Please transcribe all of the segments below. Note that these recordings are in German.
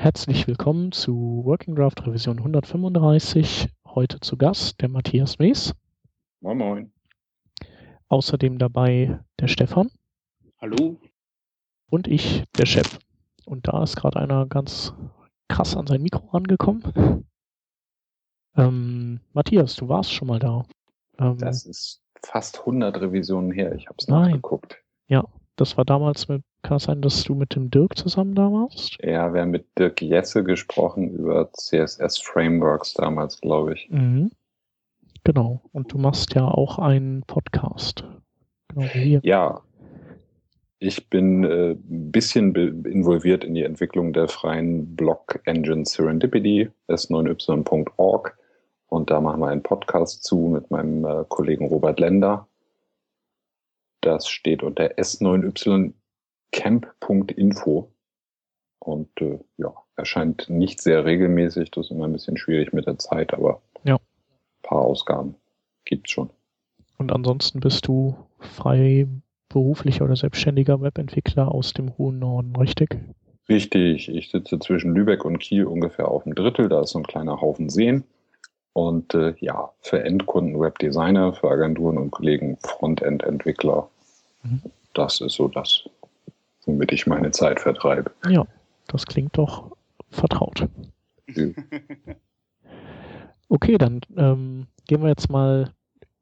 Herzlich willkommen zu Working Draft Revision 135. Heute zu Gast der Matthias Mees. Moin Moin. Außerdem dabei der Stefan. Hallo. Und ich, der Chef. Und da ist gerade einer ganz krass an sein Mikro rangekommen. Ähm, Matthias, du warst schon mal da. Ähm, das ist fast 100 Revisionen her. Ich habe es nachgeguckt. Ja, das war damals mit, kann es sein, dass du mit dem Dirk zusammen da warst? Ja, wir haben mit Dirk Jesse gesprochen über CSS-Frameworks damals, glaube ich. Mhm. Genau. Und du machst ja auch einen Podcast. Genau wie hier. Ja. Ich bin äh, ein bisschen involviert in die Entwicklung der freien Block-Engine Serendipity, s9y.org. Und da machen wir einen Podcast zu mit meinem äh, Kollegen Robert Lender. Das steht unter s9ycamp.info und äh, ja, erscheint nicht sehr regelmäßig. Das ist immer ein bisschen schwierig mit der Zeit, aber ja. ein paar Ausgaben gibt's schon. Und ansonsten bist du frei beruflicher oder selbstständiger Webentwickler aus dem hohen Norden, richtig? Richtig. Ich sitze zwischen Lübeck und Kiel ungefähr auf dem Drittel. Da ist so ein kleiner Haufen Seen. Und äh, ja, für Endkunden Webdesigner, für Agenturen und Kollegen Frontend-Entwickler. Mhm. Das ist so das, womit ich meine Zeit vertreibe. Ja, das klingt doch vertraut. Okay, dann ähm, gehen wir jetzt mal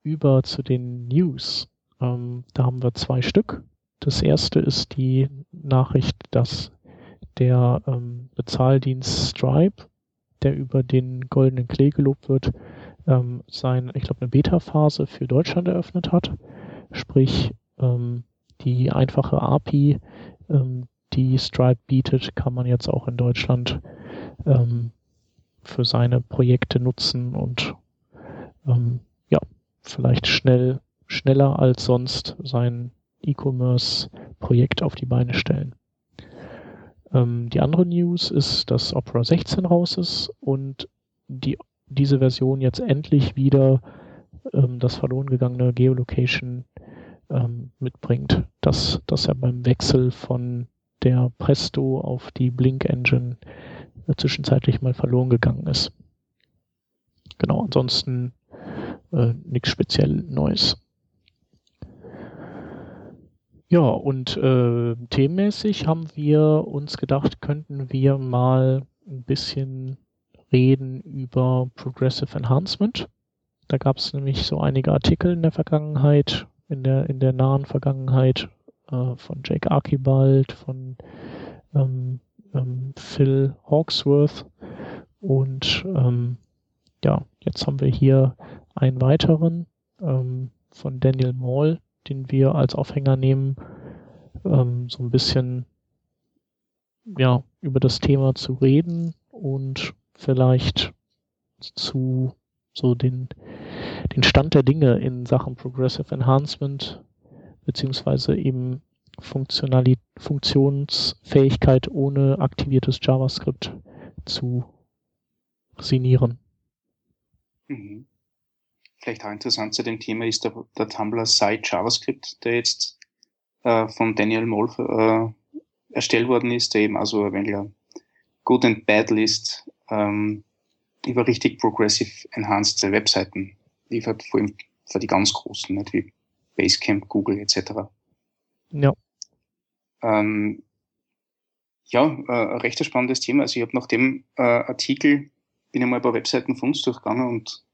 über zu den News. Ähm, da haben wir zwei Stück. Das erste ist die Nachricht, dass der ähm, Bezahldienst Stripe der über den goldenen Klee gelobt wird, ähm, sein, ich glaube, eine Beta-Phase für Deutschland eröffnet hat. Sprich, ähm, die einfache API, ähm, die Stripe bietet, kann man jetzt auch in Deutschland ähm, für seine Projekte nutzen und ähm, ja, vielleicht schnell, schneller als sonst sein E-Commerce-Projekt auf die Beine stellen. Ähm, die andere News ist, dass Opera 16 raus ist und die, diese Version jetzt endlich wieder ähm, das verloren gegangene Geolocation ähm, mitbringt, dass das ja beim Wechsel von der Presto auf die Blink Engine äh, zwischenzeitlich mal verloren gegangen ist. Genau, ansonsten äh, nichts speziell Neues. Ja, und äh, themenmäßig haben wir uns gedacht, könnten wir mal ein bisschen reden über Progressive Enhancement. Da gab es nämlich so einige Artikel in der Vergangenheit, in der, in der nahen Vergangenheit äh, von Jake Archibald, von ähm, ähm, Phil Hawksworth. Und ähm, ja, jetzt haben wir hier einen weiteren ähm, von Daniel Moll, den wir als Aufhänger nehmen, ähm, so ein bisschen ja, über das Thema zu reden und vielleicht zu so den, den Stand der Dinge in Sachen Progressive Enhancement beziehungsweise eben Funktionalität, Funktionsfähigkeit ohne aktiviertes JavaScript zu signieren. Mhm vielleicht auch interessant zu dem Thema ist der, der Tumblr Site JavaScript, der jetzt äh, von Daniel Moll äh, erstellt worden ist, der eben also ein wenig Good and Bad List ähm, über richtig progressive enhanced Webseiten liefert, vor allem für die ganz großen, nicht wie Basecamp, Google etc. Ja. Ähm, ja, äh, ein recht spannendes Thema. Also ich habe nach dem äh, Artikel bin ich mal ein paar Webseiten von uns durchgegangen und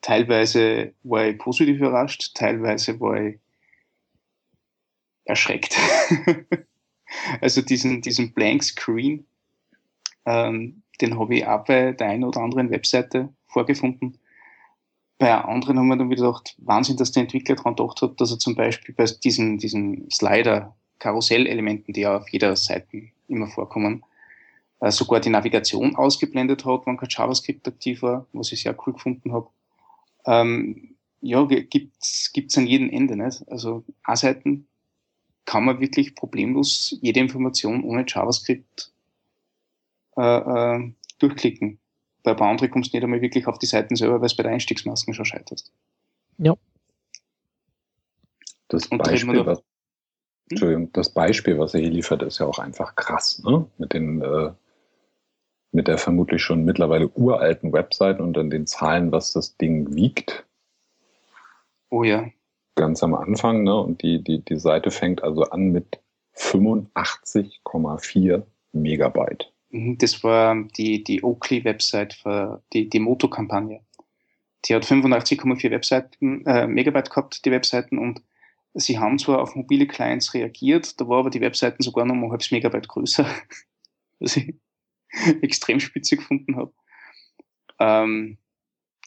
teilweise war ich positiv überrascht, teilweise war ich erschreckt. also diesen, diesen Blank Screen, ähm, den habe ich auch bei der einen oder anderen Webseite vorgefunden. Bei anderen haben wir dann wieder gedacht, Wahnsinn, dass der Entwickler daran gedacht hat, dass er zum Beispiel bei diesen, diesen Slider, Karussellelementen, die ja auf jeder Seite immer vorkommen, äh, sogar die Navigation ausgeblendet hat, wenn kein JavaScript aktiv war, was ich sehr cool gefunden habe ähm, ja, gibt's gibt's an jedem Ende. Nicht? Also A-Seiten kann man wirklich problemlos jede Information ohne JavaScript äh, äh, durchklicken. Bei ein anderen kommst du nicht einmal wirklich auf die Seiten selber, weil es bei der Einstiegsmasken schon scheitert. Ja. Das Beispiel, was, hm? Entschuldigung, das Beispiel, was er hier liefert, ist ja auch einfach krass, ne? Mit den äh, mit der vermutlich schon mittlerweile uralten Website und dann den Zahlen, was das Ding wiegt. Oh ja. Ganz am Anfang, ne? Und die, die, die Seite fängt also an mit 85,4 Megabyte. Mhm, das war die, die Oakley-Website für die, die Moto-Kampagne. Die hat 85,4 Webseiten, äh, Megabyte gehabt, die Webseiten, und sie haben zwar auf mobile Clients reagiert, da war aber die Webseiten sogar noch mal ein halbes Megabyte größer, was ich extrem spitze gefunden habe. Ähm,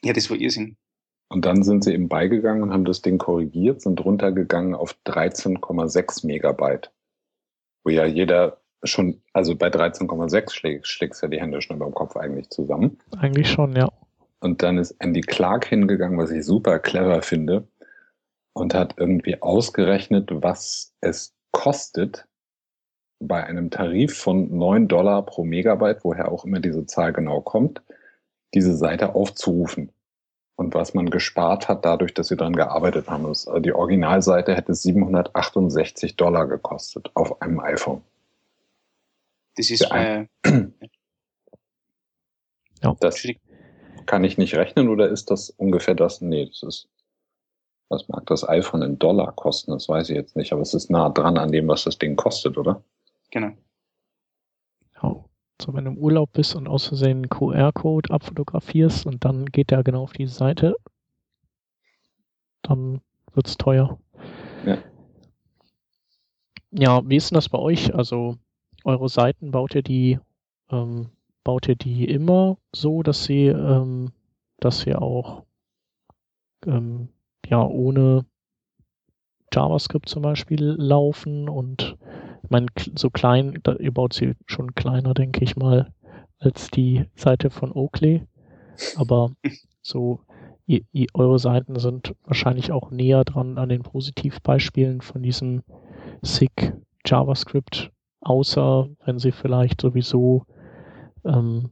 ja, das war Irrsinn. Und dann sind sie eben beigegangen und haben das Ding korrigiert, sind runtergegangen auf 13,6 Megabyte. Wo ja jeder schon, also bei 13,6 schlägt, schlägst ja die Hände schon beim Kopf eigentlich zusammen. Eigentlich schon, ja. Und dann ist Andy Clark hingegangen, was ich super clever finde, und hat irgendwie ausgerechnet, was es kostet, bei einem Tarif von 9 Dollar pro Megabyte, woher auch immer diese Zahl genau kommt, diese Seite aufzurufen. Und was man gespart hat dadurch, dass sie daran gearbeitet haben. Ist, also die Originalseite hätte 768 Dollar gekostet auf einem iPhone. Das ist äh, ja. Das kann ich nicht rechnen oder ist das ungefähr das? Nee, das ist, was mag das iPhone in Dollar kosten? Das weiß ich jetzt nicht, aber es ist nah dran an dem, was das Ding kostet, oder? Genau. Ja. So, wenn du im Urlaub bist und aus Versehen einen QR-Code abfotografierst und dann geht der genau auf die Seite, dann wird es teuer. Ja. Ja, wie ist denn das bei euch? Also eure Seiten baut ihr die, ähm, baut ihr die immer so, dass sie, ähm, dass sie auch ähm, ja ohne JavaScript zum Beispiel laufen und ich meine, so klein, da, ihr baut sie schon kleiner, denke ich mal, als die Seite von Oakley. Aber so, ihr, ihr, eure Seiten sind wahrscheinlich auch näher dran an den Positivbeispielen von diesem SIG JavaScript außer wenn sie vielleicht sowieso, ähm,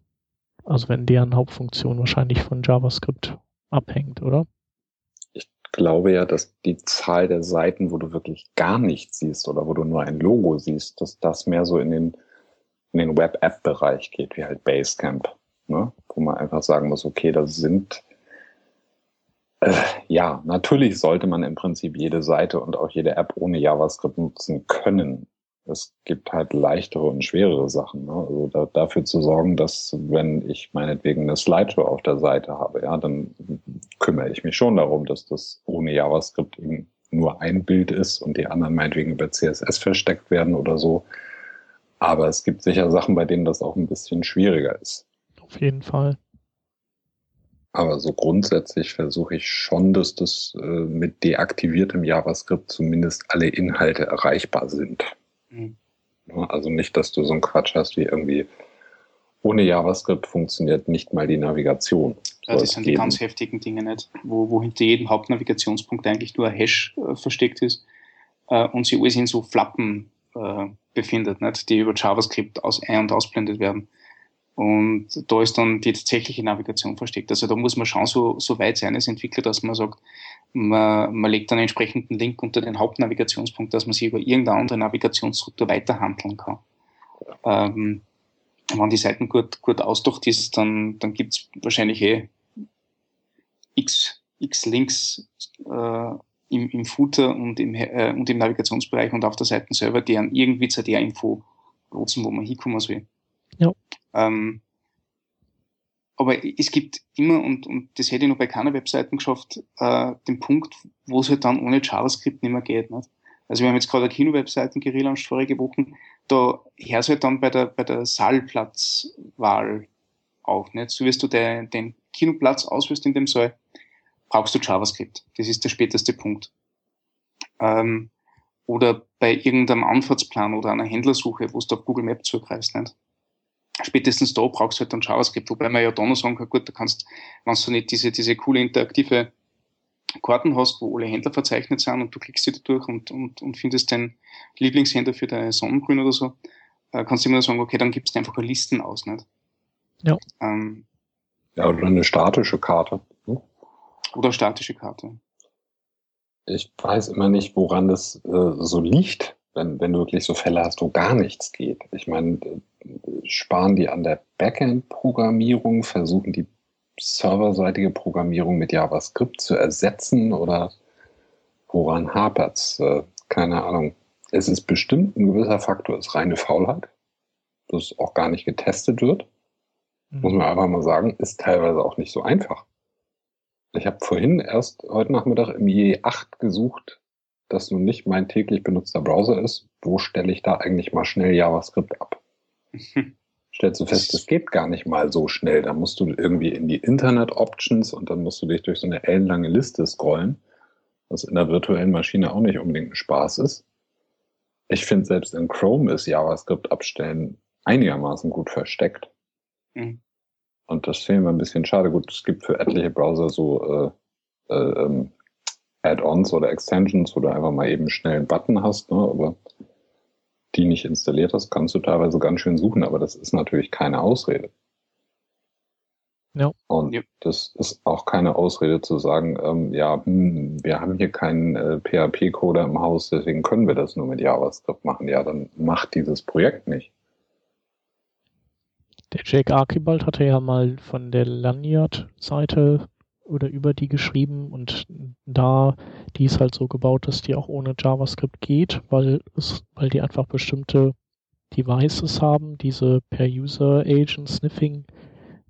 also wenn deren Hauptfunktion wahrscheinlich von JavaScript abhängt, oder? Ich glaube ja, dass die Zahl der Seiten, wo du wirklich gar nichts siehst oder wo du nur ein Logo siehst, dass das mehr so in den, in den Web-App-Bereich geht, wie halt Basecamp, ne? wo man einfach sagen muss, okay, das sind äh, ja, natürlich sollte man im Prinzip jede Seite und auch jede App ohne JavaScript nutzen können es gibt halt leichtere und schwerere Sachen. Ne? Also da, dafür zu sorgen, dass wenn ich meinetwegen eine Slideshow auf der Seite habe, ja, dann kümmere ich mich schon darum, dass das ohne JavaScript eben nur ein Bild ist und die anderen meinetwegen über CSS versteckt werden oder so. Aber es gibt sicher Sachen, bei denen das auch ein bisschen schwieriger ist. Auf jeden Fall. Aber so grundsätzlich versuche ich schon, dass das äh, mit deaktiviertem JavaScript zumindest alle Inhalte erreichbar sind. Mhm. Also nicht, dass du so einen Quatsch hast wie irgendwie ohne JavaScript funktioniert nicht mal die Navigation. Ja, das sind die ganz heftigen Dinge nicht, wo, wo hinter jedem Hauptnavigationspunkt eigentlich nur ein Hash äh, versteckt ist äh, und sie alles in so Flappen äh, befindet, nicht, die über JavaScript aus ein- und ausblendet werden. Und da ist dann die tatsächliche Navigation versteckt. Also da muss man schon so, so weit sein als Entwickler, dass man sagt, man, man legt einen entsprechenden Link unter den Hauptnavigationspunkt, dass man sich über irgendeine andere Navigationsstruktur weiterhandeln kann. Ähm, wenn die Seiten gut, gut ausdacht ist, dann, dann gibt es wahrscheinlich eh x, x Links äh, im, im Footer und im, äh, und im Navigationsbereich und auf der Seite selber, die an irgendwie zu der Info nutzen, wo man hinkommen soll. Ja. Ähm, aber es gibt immer, und, und das hätte ich noch bei keiner Webseite geschafft, äh, den Punkt, wo es halt dann ohne JavaScript nicht mehr geht. Nicht? Also wir haben jetzt gerade eine Kino-Webseiten gelauncht vorige Wochen, da hört es halt dann bei der, bei der Saalplatzwahl auf. Nicht? So wirst du den, den Kinoplatz auswählst in dem Saal, brauchst du JavaScript. Das ist der späteste Punkt. Ähm, oder bei irgendeinem Anfahrtsplan oder einer Händlersuche, wo du auf Google Maps zugreifst. Nicht? Spätestens da brauchst du halt dann JavaScript, wobei man ja da noch sagen kann, gut, da kannst, wenn du nicht diese, diese coole interaktive Karten hast, wo alle Händler verzeichnet sind und du klickst sie da durch und, und, und findest deinen Lieblingshändler für deine Sonnengrün oder so, äh, kannst du immer sagen, okay, dann gibst du einfach Listen aus, nicht? Ja. Ähm, ja, oder eine statische Karte. Hm? Oder statische Karte. Ich weiß immer nicht, woran das äh, so liegt, wenn, wenn du wirklich so Fälle hast, wo gar nichts geht. Ich meine, sparen die an der Backend-Programmierung, versuchen die serverseitige Programmierung mit JavaScript zu ersetzen oder woran hapert's? Äh, keine Ahnung. Es ist bestimmt ein gewisser Faktor, ist reine Faulheit, dass auch gar nicht getestet wird. Mhm. Muss man einfach mal sagen, ist teilweise auch nicht so einfach. Ich habe vorhin erst heute Nachmittag im IE8 gesucht, das nun nicht mein täglich benutzter Browser ist. Wo stelle ich da eigentlich mal schnell JavaScript ab? Stellst du fest, das geht gar nicht mal so schnell. Da musst du irgendwie in die Internet Options und dann musst du dich durch so eine ellenlange Liste scrollen, was in der virtuellen Maschine auch nicht unbedingt ein Spaß ist. Ich finde, selbst in Chrome ist JavaScript abstellen einigermaßen gut versteckt. Mhm. Und das finde ich ein bisschen schade. Gut, es gibt für etliche Browser so äh, äh, ähm, Add-ons oder Extensions, wo du einfach mal eben schnell einen Button hast, ne? aber die nicht installiert hast, kannst du teilweise ganz schön suchen, aber das ist natürlich keine Ausrede. Ja. Und ja. das ist auch keine Ausrede zu sagen, ähm, ja, hm, wir haben hier keinen äh, PHP-Coder im Haus, deswegen können wir das nur mit JavaScript machen. Ja, dann macht dieses Projekt nicht. Der Jake Archibald hatte ja mal von der Lanyard-Seite oder über die geschrieben und da, die ist halt so gebaut, dass die auch ohne JavaScript geht, weil es, weil die einfach bestimmte Devices haben, diese per User Agent Sniffing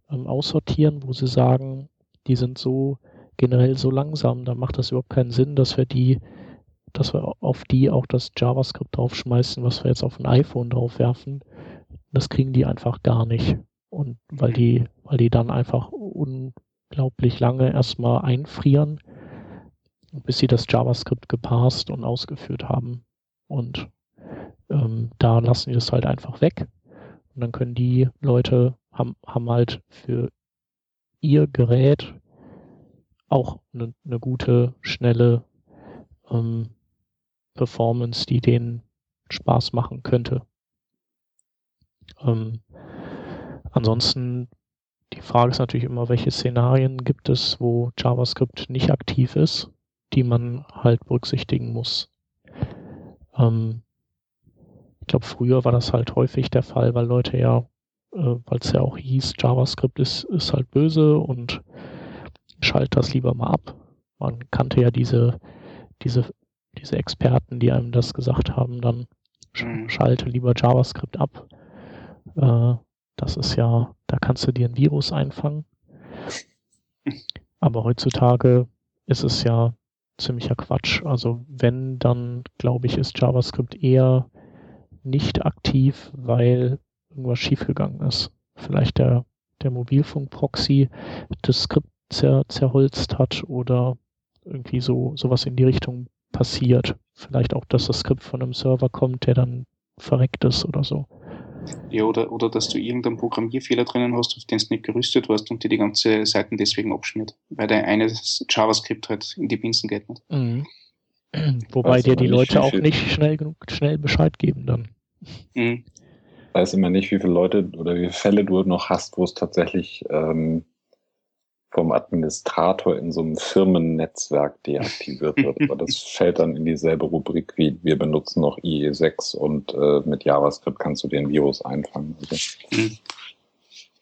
ähm, aussortieren, wo sie sagen, die sind so generell so langsam, da macht das überhaupt keinen Sinn, dass wir die, dass wir auf die auch das JavaScript draufschmeißen, was wir jetzt auf ein iPhone draufwerfen, das kriegen die einfach gar nicht. Und weil die, weil die dann einfach unglaublich lange erstmal einfrieren, bis sie das JavaScript gepasst und ausgeführt haben. Und ähm, da lassen die das halt einfach weg. Und dann können die Leute haben, haben halt für ihr Gerät auch eine, eine gute, schnelle ähm, Performance, die denen Spaß machen könnte. Ähm, ansonsten, die Frage ist natürlich immer, welche Szenarien gibt es, wo JavaScript nicht aktiv ist, die man halt berücksichtigen muss. Ähm, ich glaube, früher war das halt häufig der Fall, weil Leute ja, äh, weil es ja auch hieß, JavaScript ist, ist halt böse und schalt das lieber mal ab. Man kannte ja diese, diese, diese Experten, die einem das gesagt haben, dann mhm. schalte lieber JavaScript ab. Äh, das ist ja, da kannst du dir ein Virus einfangen. Aber heutzutage ist es ja ziemlicher Quatsch. Also wenn, dann glaube ich, ist JavaScript eher nicht aktiv, weil irgendwas schiefgegangen ist. Vielleicht der, der Mobilfunk-Proxy das Skript zer, zerholzt hat oder irgendwie so sowas in die Richtung passiert. Vielleicht auch, dass das Skript von einem Server kommt, der dann verreckt ist oder so. Ja, oder, oder dass du irgendeinen Programmierfehler drinnen hast, auf den du nicht gerüstet warst und dir die ganze Seiten deswegen abschmiert, weil dein eines JavaScript halt in die Pinsen geht nicht. Mhm. Wobei dir die Leute auch nicht schnell genug schnell Bescheid geben dann. Mhm. Weiß immer nicht, wie viele Leute oder wie viele Fälle du noch hast, wo es tatsächlich ähm, vom Administrator in so einem Firmennetzwerk deaktiviert wird. Aber das fällt dann in dieselbe Rubrik wie wir benutzen noch IE6 und äh, mit JavaScript kannst du den Virus einfangen. Also. Mhm.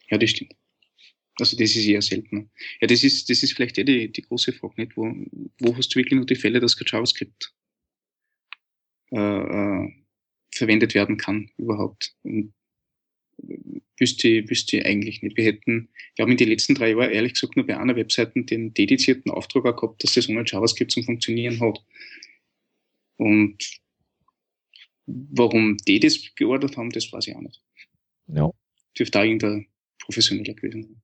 Ja, das stimmt. Also das ist eher seltener. Ja, das ist, das ist vielleicht eher die, die große Frage, nicht? Wo, wo hast du wirklich nur die Fälle, dass kein JavaScript äh, äh, verwendet werden kann überhaupt? Und wüsste ich, wüsste ich eigentlich nicht. Wir hätten, ich glaube, in den letzten drei Jahren ehrlich gesagt nur bei einer Webseite den dedizierten Auftrag gehabt, dass das ohne JavaScript zum Funktionieren hat. Und warum die das geordert haben, das weiß ich auch nicht. Ja. Dürfte da irgendein professioneller gewesen sein.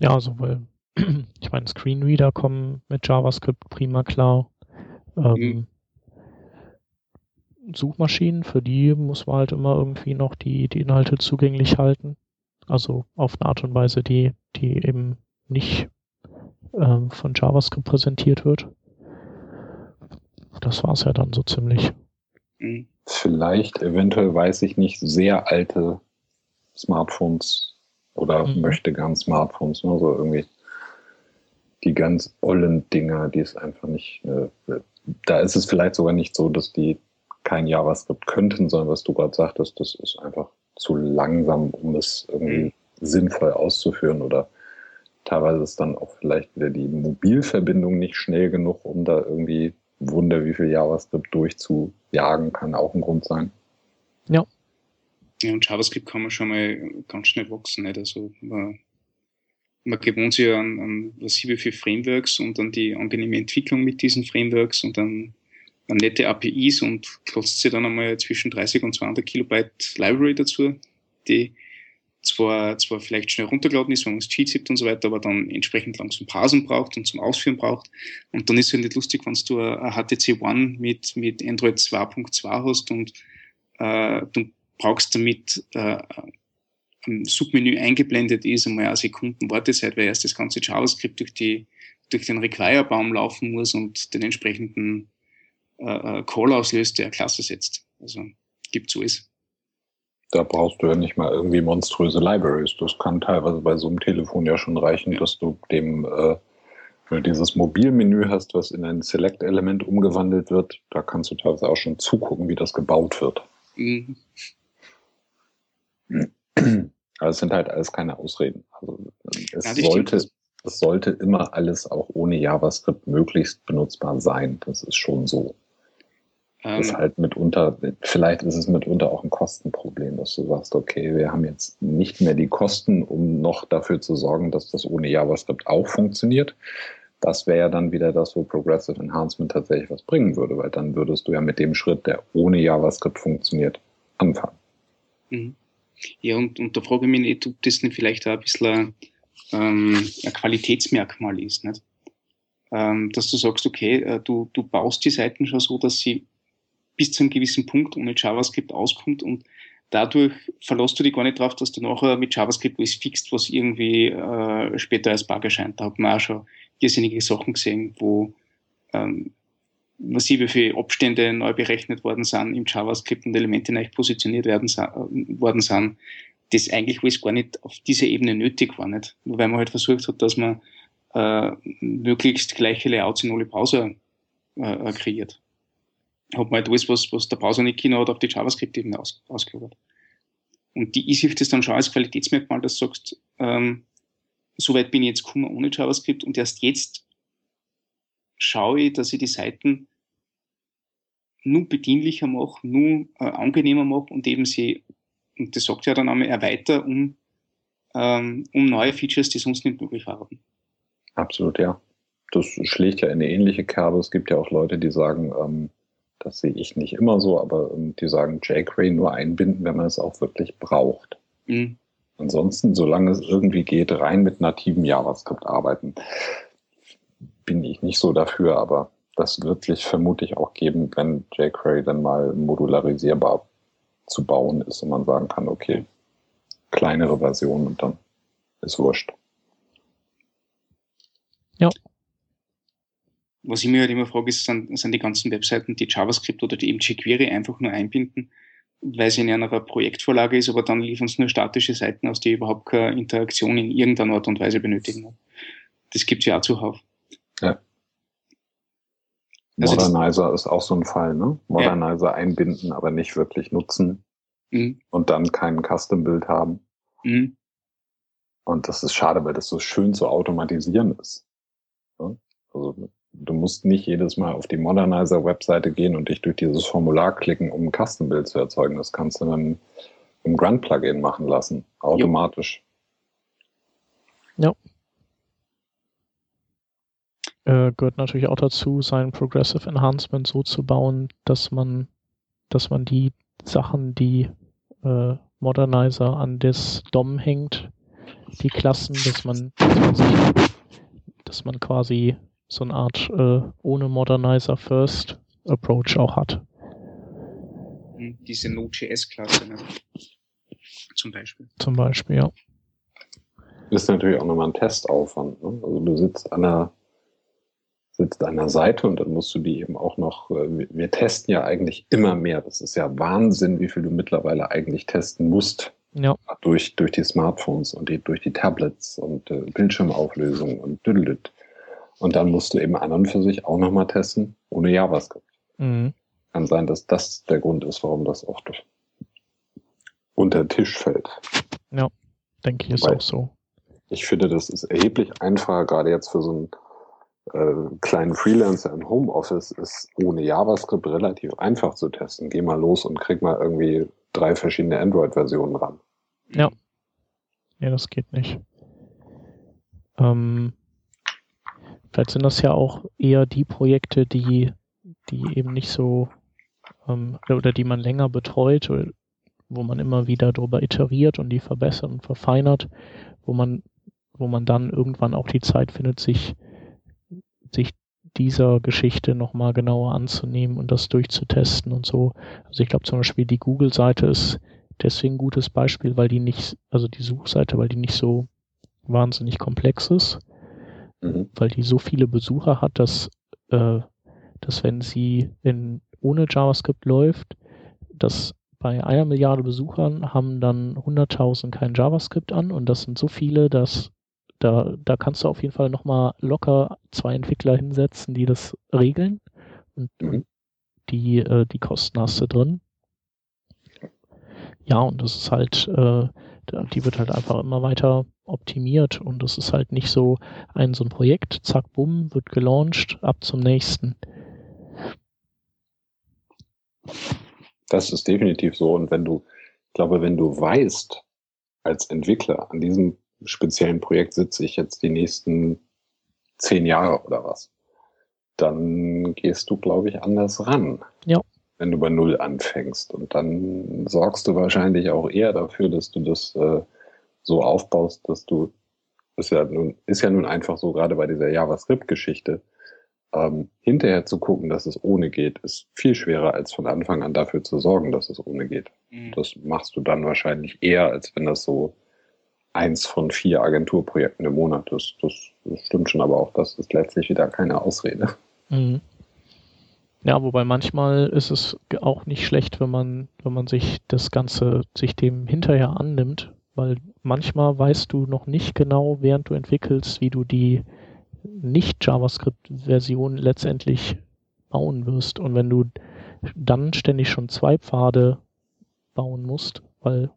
Ja, also weil, ich meine, Screenreader kommen mit JavaScript prima klar. Ähm, mhm. Suchmaschinen, für die muss man halt immer irgendwie noch die, die Inhalte zugänglich halten. Also auf eine Art und Weise, die, die eben nicht ähm, von JavaScript präsentiert wird. Das war es ja dann so ziemlich. Mhm. Vielleicht, eventuell weiß ich nicht, sehr alte Smartphones oder mhm. möchte gern Smartphones, ne? so irgendwie die ganz ollen Dinger, die es einfach nicht, äh, da ist es vielleicht sogar nicht so, dass die kein JavaScript könnten, sondern was du gerade sagtest, das ist einfach zu langsam, um es irgendwie mhm. sinnvoll auszuführen oder teilweise ist dann auch vielleicht wieder die Mobilverbindung nicht schnell genug, um da irgendwie Wunder, wie viel JavaScript durchzujagen, kann auch ein Grund sein. Ja. Ja, und JavaScript kann man schon mal ganz schnell wachsen. Nicht? Also man, man gewohnt sich an, an was wie viele Frameworks und an die angenehme Entwicklung mit diesen Frameworks und dann nette APIs und klotzt sich dann einmal zwischen 30 und 200 Kilobyte Library dazu, die zwar, zwar vielleicht schnell runtergeladen ist, wenn man es Cheats gibt und so weiter, aber dann entsprechend lang zum Parsen braucht und zum Ausführen braucht. Und dann ist es halt nicht lustig, wenn du ein HTC One mit, mit Android 2.2 hast und äh, du brauchst damit äh, ein Submenü eingeblendet ist, einmal eine Sekunden Wartezeit, weil erst das ganze JavaScript durch, die, durch den Require-Baum laufen muss und den entsprechenden äh, äh Call auslöst, der Klasse setzt. Also gibt so ist da brauchst du ja nicht mal irgendwie monströse Libraries. Das kann teilweise bei so einem Telefon ja schon reichen, dass du dem, äh, du dieses Mobilmenü hast, was in ein Select-Element umgewandelt wird, da kannst du teilweise auch schon zugucken, wie das gebaut wird. Mhm. Aber es sind halt alles keine Ausreden. Also es ja, sollte, es sollte immer alles auch ohne JavaScript möglichst benutzbar sein. Das ist schon so. Das ist ähm. halt mitunter, vielleicht ist es mitunter auch ein Kostenproblem, dass du sagst, okay, wir haben jetzt nicht mehr die Kosten, um noch dafür zu sorgen, dass das ohne JavaScript auch funktioniert. Das wäre ja dann wieder das, wo Progressive Enhancement tatsächlich was bringen würde, weil dann würdest du ja mit dem Schritt, der ohne JavaScript funktioniert, anfangen. Mhm. Ja, und, und da frage ich mich nicht, ob das nicht vielleicht auch ein bisschen ähm, ein Qualitätsmerkmal ist, nicht? Ähm, dass du sagst, okay, äh, du, du baust die Seiten schon so, dass sie bis zu einem gewissen Punkt ohne JavaScript auskommt und dadurch verlässt du dich gar nicht drauf, dass du nachher mit JavaScript was fixt, was irgendwie äh, später als Bug erscheint. Da hat man auch schon irrsinnige Sachen gesehen, wo ähm, massive viele Abstände neu berechnet worden sind im JavaScript und Elemente neu positioniert werden, worden sind, das eigentlich alles gar nicht auf dieser Ebene nötig war, nicht? Nur weil man halt versucht hat, dass man äh, möglichst gleiche Layouts in alle Browser äh, kreiert hat man halt alles, was, was der Browser nicht genau hat, auf die JavaScript-Ebene aus, ausgelagert. Und die ist das dann schon als Qualitätsmerkmal, dass du sagst, ähm, soweit bin ich jetzt gekommen ohne JavaScript und erst jetzt schaue ich, dass ich die Seiten nur bedienlicher mache, nur äh, angenehmer mache und eben sie, und das sagt ja dann einmal, erweitert um, ähm, um neue Features, die sonst nicht möglich waren. Absolut, ja. Das schlägt ja in eine ähnliche Kerbe. Es gibt ja auch Leute, die sagen, ähm, das sehe ich nicht immer so, aber ähm, die sagen jQuery nur einbinden, wenn man es auch wirklich braucht. Mhm. Ansonsten, solange es irgendwie geht, rein mit nativem JavaScript arbeiten, bin ich nicht so dafür, aber das wird sich vermutlich auch geben, wenn jQuery dann mal modularisierbar zu bauen ist und man sagen kann, okay, kleinere Version und dann ist wurscht. Ja was ich mir halt immer frage, ist, sind, sind die ganzen Webseiten, die JavaScript oder die eben jQuery einfach nur einbinden, weil sie in einer Projektvorlage ist, aber dann liefern sie nur statische Seiten aus, die überhaupt keine Interaktion in irgendeiner Art und Weise benötigen. Das gibt es ja auch zuhauf. Ja. Also Modernizer ist auch so ein Fall, ne? Modernizer ja. einbinden, aber nicht wirklich nutzen mhm. und dann kein Custom-Bild haben. Mhm. Und das ist schade, weil das so schön zu automatisieren ist. Also Du musst nicht jedes Mal auf die Modernizer-Webseite gehen und dich durch dieses Formular klicken, um ein Custom-Bild zu erzeugen. Das kannst du dann im Grunt-Plugin machen lassen, automatisch. Ja. Äh, gehört natürlich auch dazu, sein Progressive Enhancement so zu bauen, dass man, dass man die Sachen, die äh, Modernizer an das DOM hängt, die Klassen, dass man, dass man, sich, dass man quasi so eine Art äh, ohne Modernizer First Approach auch hat. Hm, diese Node.js-Klasse, ne? zum Beispiel. Zum Beispiel, ja. Ist natürlich auch nochmal ein Testaufwand. Ne? Also du sitzt an einer, sitzt an einer Seite und dann musst du die eben auch noch, äh, wir testen ja eigentlich immer mehr. Das ist ja Wahnsinn, wie viel du mittlerweile eigentlich testen musst. Ja. Durch, durch die Smartphones und die, durch die Tablets und äh, Bildschirmauflösung und düdelüt. Und dann musst du eben an und für sich auch nochmal testen, ohne JavaScript. Mhm. Kann sein, dass das der Grund ist, warum das oft unter den Tisch fällt. Ja, denke ich ist Weil auch so. Ich finde, das ist erheblich einfacher, gerade jetzt für so einen äh, kleinen Freelancer im Homeoffice ist ohne JavaScript relativ einfach zu testen. Geh mal los und krieg mal irgendwie drei verschiedene Android-Versionen ran. Ja. Ja, das geht nicht. Ähm, vielleicht sind das ja auch eher die Projekte, die, die eben nicht so ähm, oder die man länger betreut, wo man immer wieder darüber iteriert und die verbessert und verfeinert, wo man, wo man dann irgendwann auch die Zeit findet, sich, sich dieser Geschichte nochmal genauer anzunehmen und das durchzutesten und so. Also ich glaube zum Beispiel die Google-Seite ist deswegen ein gutes Beispiel, weil die nicht, also die Suchseite, weil die nicht so wahnsinnig komplex ist, mhm. weil die so viele Besucher hat, dass, äh, dass wenn sie in, ohne JavaScript läuft, dass bei einer Milliarde Besuchern haben dann 100.000 kein JavaScript an und das sind so viele, dass da, da kannst du auf jeden Fall nochmal locker zwei Entwickler hinsetzen, die das regeln und mhm. die, äh, die Kosten hast du drin. Ja, und das ist halt, äh, die wird halt einfach immer weiter optimiert und das ist halt nicht so ein so ein Projekt, zack, bumm, wird gelauncht, ab zum nächsten. Das ist definitiv so. Und wenn du, ich glaube, wenn du weißt, als Entwickler, an diesem speziellen Projekt sitze ich jetzt die nächsten zehn Jahre oder was, dann gehst du, glaube ich, anders ran. Ja. Wenn du bei Null anfängst. Und dann sorgst du wahrscheinlich auch eher dafür, dass du das äh, so aufbaust, dass du, ist ja nun, ist ja nun einfach so, gerade bei dieser JavaScript-Geschichte, ähm, hinterher zu gucken, dass es ohne geht, ist viel schwerer, als von Anfang an dafür zu sorgen, dass es ohne geht. Mhm. Das machst du dann wahrscheinlich eher, als wenn das so eins von vier Agenturprojekten im Monat ist. Das, das stimmt schon, aber auch das ist letztlich wieder keine Ausrede. Mhm. Ja, wobei manchmal ist es auch nicht schlecht, wenn man, wenn man sich das Ganze, sich dem hinterher annimmt weil manchmal weißt du noch nicht genau, während du entwickelst, wie du die nicht-JavaScript-Version letztendlich bauen wirst. Und wenn du dann ständig schon zwei Pfade bauen musst, weil,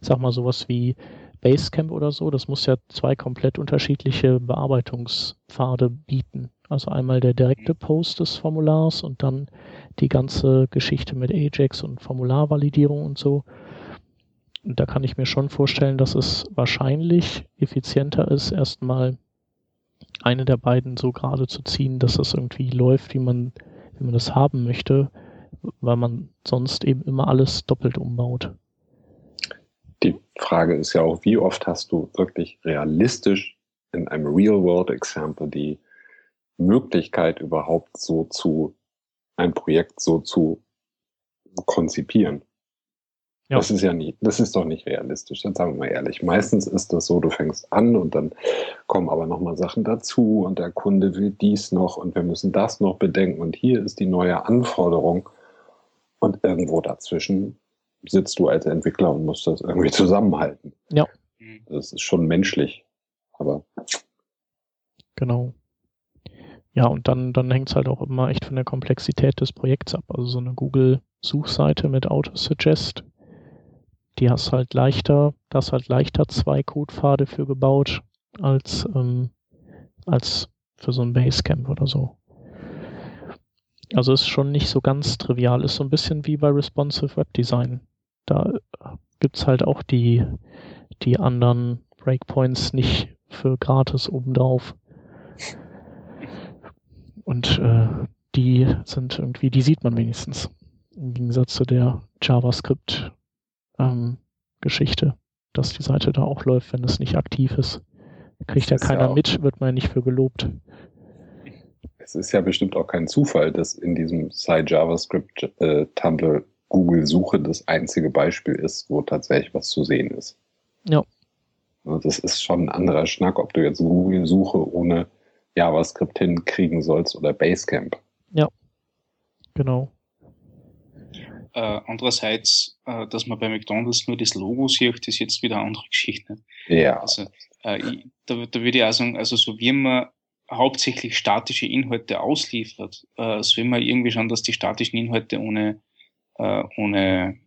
sag mal, sowas wie Basecamp oder so, das muss ja zwei komplett unterschiedliche Bearbeitungspfade bieten. Also einmal der direkte Post des Formulars und dann die ganze Geschichte mit Ajax und Formularvalidierung und so da kann ich mir schon vorstellen, dass es wahrscheinlich effizienter ist, erstmal eine der beiden so gerade zu ziehen, dass das irgendwie läuft, wie man, wie man das haben möchte, weil man sonst eben immer alles doppelt umbaut. Die Frage ist ja auch, wie oft hast du wirklich realistisch in einem Real-World-Example die Möglichkeit überhaupt so zu, ein Projekt so zu konzipieren? Ja. Das ist ja nicht, das ist doch nicht realistisch, dann sagen wir mal ehrlich. Meistens ist das so, du fängst an und dann kommen aber nochmal Sachen dazu und der Kunde will dies noch und wir müssen das noch bedenken und hier ist die neue Anforderung und irgendwo dazwischen sitzt du als Entwickler und musst das irgendwie zusammenhalten. Ja. Das ist schon menschlich, aber. Genau. Ja, und dann, dann hängt es halt auch immer echt von der Komplexität des Projekts ab. Also so eine Google-Suchseite mit Autosuggest die hast halt leichter, da hast halt leichter zwei Codepfade für gebaut als, ähm, als für so ein Basecamp oder so. Also ist schon nicht so ganz trivial, ist so ein bisschen wie bei Responsive Web Design. Da gibt's halt auch die, die anderen Breakpoints nicht für gratis obendrauf. Und äh, die sind irgendwie, die sieht man wenigstens. Im Gegensatz zu der JavaScript ähm, dass die Seite da auch läuft, wenn es nicht aktiv ist. Kriegt ja keiner ja mit, wird man ja nicht für gelobt. Es ist ja bestimmt auch kein Zufall, dass in diesem Site JavaScript äh, Tumblr Google Suche das einzige Beispiel ist, wo tatsächlich was zu sehen ist. Ja. Also das ist schon ein anderer Schnack, ob du jetzt Google Suche ohne JavaScript hinkriegen sollst oder Basecamp. Ja. Genau. Äh, andererseits, äh, dass man bei McDonalds nur das Logo sieht, ist jetzt wieder eine andere Geschichte. Ja. Also, äh, ich, da, da würde ich auch sagen, also so wie man hauptsächlich statische Inhalte ausliefert, äh, so immer irgendwie schauen, dass die statischen Inhalte ohne, äh, ohne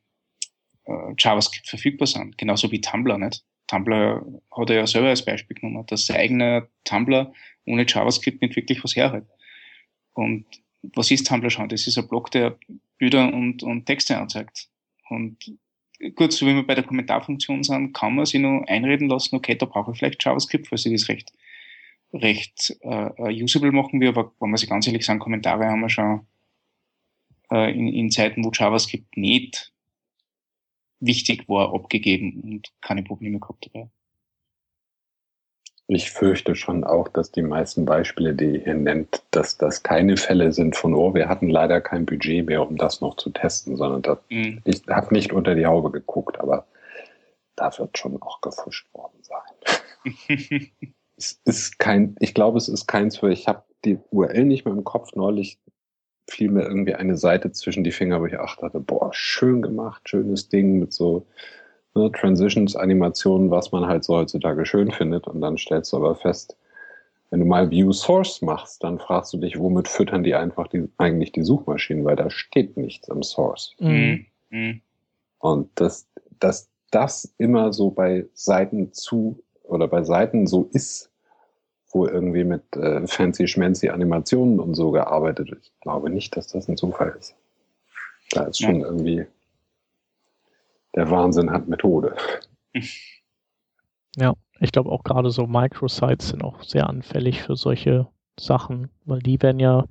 äh, JavaScript verfügbar sind. Genauso wie Tumblr, nicht? Tumblr hat er ja selber als Beispiel genommen, dass sein eigener Tumblr ohne JavaScript nicht wirklich was herhält. Und was ist Tumblr schon? Das ist ein Blog, der Bilder und, und Texte anzeigt. Und gut, so wie wir bei der Kommentarfunktion sind, kann man sich nur einreden lassen, okay, da brauche ich vielleicht JavaScript, weil sie das recht, recht äh, usable machen will, aber wenn man sich ganz ehrlich sagen, Kommentare haben wir schon äh, in, in Zeiten, wo JavaScript nicht wichtig war, abgegeben und keine Probleme gehabt dabei. Ich fürchte schon auch, dass die meisten Beispiele, die ihr hier nennt, dass das keine Fälle sind von, oh, wir hatten leider kein Budget mehr, um das noch zu testen, sondern das, mhm. ich habe nicht unter die Haube geguckt, aber da wird schon auch gefuscht worden sein. es ist kein, ich glaube, es ist keins für, ich habe die URL nicht mehr im Kopf, neulich fiel mir irgendwie eine Seite zwischen die Finger, wo ich auch dachte, boah, schön gemacht, schönes Ding mit so ne, Transitions-Animationen, was man halt so heutzutage schön findet. Und dann stellst du aber fest, wenn du mal View Source machst, dann fragst du dich, womit füttern die einfach die, eigentlich die Suchmaschinen, weil da steht nichts im Source. Mhm. Mhm. Und dass, dass das immer so bei Seiten zu oder bei Seiten so ist, wo irgendwie mit äh, fancy schmancy Animationen und so gearbeitet wird. Ich glaube nicht, dass das ein Zufall ist. Da ist schon ja. irgendwie der Wahnsinn hat Methode. Ja, ich glaube auch gerade so Microsites sind auch sehr anfällig für solche Sachen, weil die werden ja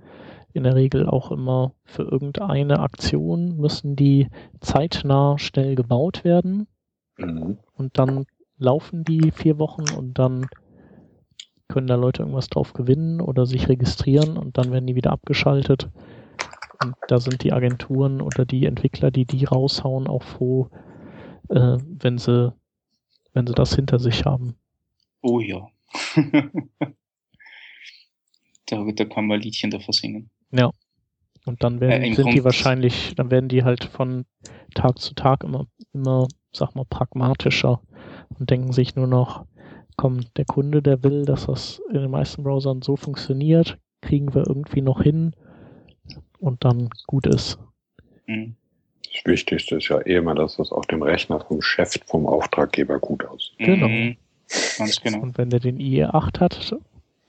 in der Regel auch immer für irgendeine Aktion müssen die zeitnah schnell gebaut werden mhm. und dann laufen die vier Wochen und dann können da Leute irgendwas drauf gewinnen oder sich registrieren und dann werden die wieder abgeschaltet. Und da sind die Agenturen oder die Entwickler, die die raushauen, auch froh, äh, wenn sie, wenn sie das hinter sich haben. Oh ja. da, da kann man Liedchen davor singen. Ja. Und dann werden, äh, sind Grund die wahrscheinlich, dann werden die halt von Tag zu Tag immer, immer, sag mal, pragmatischer und denken sich nur noch, komm, der Kunde, der will, dass das in den meisten Browsern so funktioniert, kriegen wir irgendwie noch hin und dann gut ist. Mhm. Das Wichtigste ist ja eh immer, dass das auf dem Rechner vom Chef, vom Auftraggeber gut aussieht. Genau. Mhm. Ganz genau. Und wenn der den IE8 hat,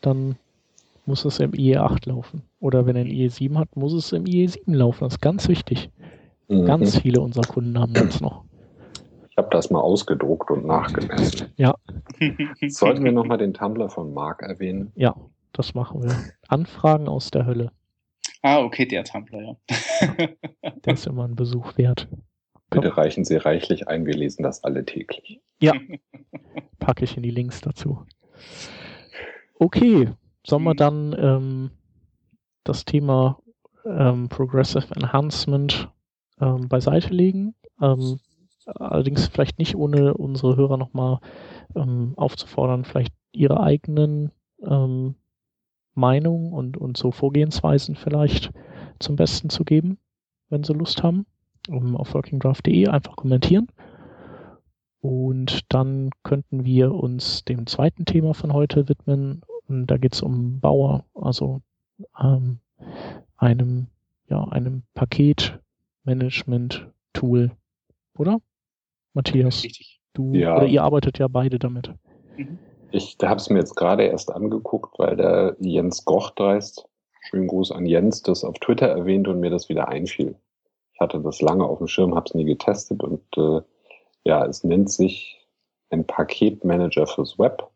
dann muss es im IE8 laufen. Oder wenn er einen IE7 hat, muss es im IE7 laufen. Das ist ganz wichtig. Mhm. Ganz viele unserer Kunden haben das noch. Ich habe das mal ausgedruckt und nachgemessen. Ja. Sollten wir nochmal den Tumblr von Mark erwähnen? Ja, das machen wir. Anfragen aus der Hölle. Ah, okay, der Tumblr, ja. der ist immer ein Besuch wert. Komm. Bitte reichen Sie reichlich ein, wir lesen das alle täglich. Ja, packe ich in die Links dazu. Okay, sollen wir mhm. dann ähm, das Thema ähm, Progressive Enhancement ähm, beiseite legen? Ähm, allerdings vielleicht nicht ohne unsere Hörer nochmal ähm, aufzufordern, vielleicht ihre eigenen ähm, Meinung und, und so Vorgehensweisen vielleicht zum Besten zu geben, wenn sie Lust haben. Um, auf workingdraft.de einfach kommentieren. Und dann könnten wir uns dem zweiten Thema von heute widmen. Und da geht es um Bauer, also ähm, einem, ja, einem Paketmanagement-Tool, oder? Matthias, Richtig. du ja. oder ihr arbeitet ja beide damit. Mhm. Ich habe es mir jetzt gerade erst angeguckt, weil der Jens Gochtreist, schönen Gruß an Jens, das auf Twitter erwähnt und mir das wieder einfiel. Ich hatte das lange auf dem Schirm, habe es nie getestet und äh, ja, es nennt sich ein Paketmanager fürs Web.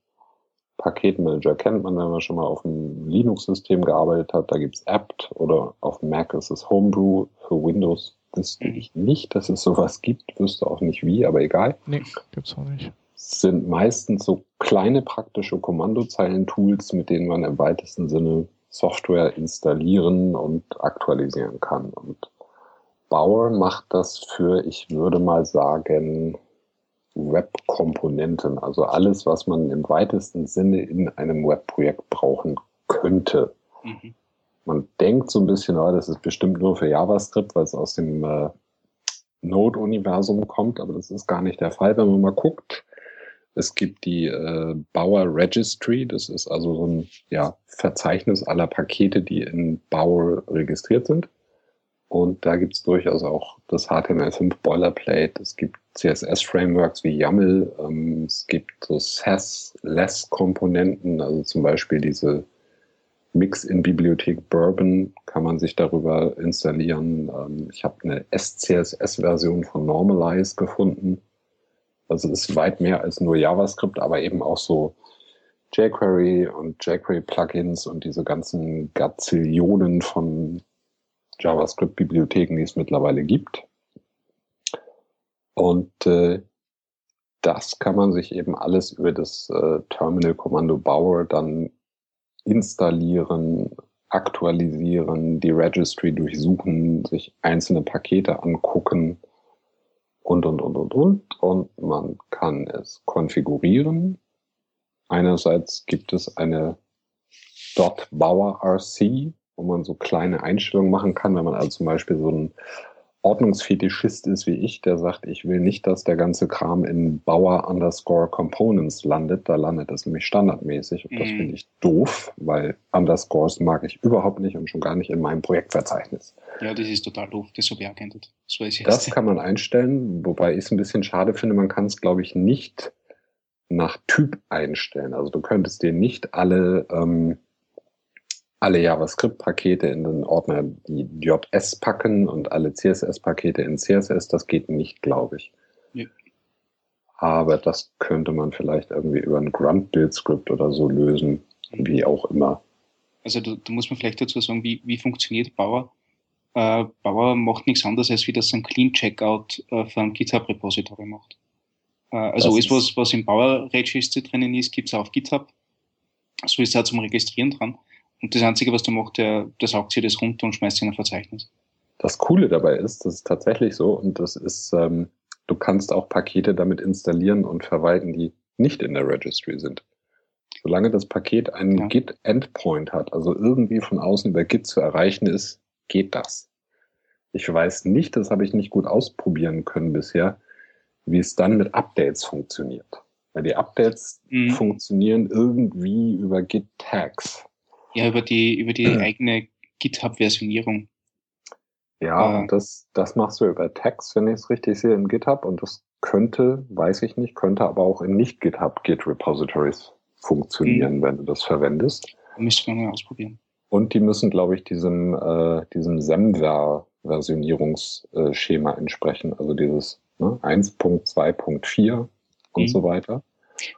Paketmanager kennt man, wenn man schon mal auf einem Linux-System gearbeitet hat. Da gibt's apt oder auf Mac ist es Homebrew. Für Windows wüsste ich nicht, dass es sowas gibt, wüsste auch nicht wie, aber egal. Nee, gibt's auch nicht sind meistens so kleine praktische Kommandozeilen-Tools, mit denen man im weitesten Sinne Software installieren und aktualisieren kann. Und Bauer macht das für, ich würde mal sagen, Web-Komponenten, also alles, was man im weitesten Sinne in einem Webprojekt brauchen könnte. Mhm. Man denkt so ein bisschen, oh, das ist bestimmt nur für JavaScript, weil es aus dem äh, Node-Universum kommt, aber das ist gar nicht der Fall, wenn man mal guckt Es gibt die äh, Bower Registry, das ist also so ein ja, Verzeichnis aller Pakete, die in Bower registriert sind. Und da gibt es durchaus auch das HTML5 Boilerplate. Es gibt CSS-Frameworks wie YAML. Ähm, es gibt so SAS-Less-Komponenten, also zum Beispiel diese Mix in Bibliothek Bourbon kann man sich darüber installieren. Ähm, ich habe eine SCSS-Version von Normalize gefunden. Also ist weit mehr als nur JavaScript, aber eben auch so jQuery und jQuery-Plugins und diese ganzen Gazillionen von JavaScript-Bibliotheken, die es mittlerweile gibt. Und äh, das kann man sich eben alles über das äh, Terminal-Kommando Bower dann installieren, aktualisieren, die Registry durchsuchen, sich einzelne Pakete angucken und, und, und, und, und. Und man kann es konfigurieren. Einerseits gibt es eine .bower.rc, wo man so kleine Einstellungen machen kann, wenn man also zum Beispiel so ein Ordnungsfetischist ist wie ich, der sagt, ich will nicht, dass der ganze Kram in Bauer underscore Components landet. Da landet es nämlich standardmäßig. Und das mm. finde ich doof, weil Underscores mag ich überhaupt nicht und schon gar nicht in meinem Projektverzeichnis. Ja, das ist total doof. Das habe ich erkannt. So das kann man einstellen, wobei ich es ein bisschen schade finde. Man kann es, glaube ich, nicht nach Typ einstellen. Also du könntest dir nicht alle ähm, alle JavaScript-Pakete in den Ordner JS packen und alle CSS-Pakete in CSS. Das geht nicht, glaube ich. Ja. Aber das könnte man vielleicht irgendwie über ein Grunt-Build-Script oder so lösen, wie auch immer. Also da, da muss man vielleicht dazu sagen, wie, wie funktioniert Bauer? Äh, Bauer macht nichts anderes, als wie das ein Clean Checkout äh, für ein GitHub-Repository macht. Äh, also das alles, was, was im Bauer-Register drinnen ist, gibt es auf GitHub. So ist es auch zum Registrieren dran. Und das Einzige, was du machst, der, der saugt sich das runter und schmeißt in ein Verzeichnis. Das Coole dabei ist, das ist tatsächlich so und das ist, ähm, du kannst auch Pakete damit installieren und verwalten, die nicht in der Registry sind. Solange das Paket einen ja. Git-Endpoint hat, also irgendwie von außen über Git zu erreichen ist, geht das. Ich weiß nicht, das habe ich nicht gut ausprobieren können bisher, wie es dann mit Updates funktioniert. Weil die Updates mhm. funktionieren irgendwie über Git-Tags. Ja, über die, über die eigene GitHub-Versionierung. Ja, äh, das, das machst du über Tags, wenn ich es richtig sehe, in GitHub. Und das könnte, weiß ich nicht, könnte aber auch in Nicht-GitHub-Git-Repositories funktionieren, mhm. wenn du das verwendest. Müsste man mal ausprobieren. Und die müssen, glaube ich, diesem, äh, diesem Semver-Versionierungsschema entsprechen. Also dieses ne, 1.2.4 und mhm. so weiter.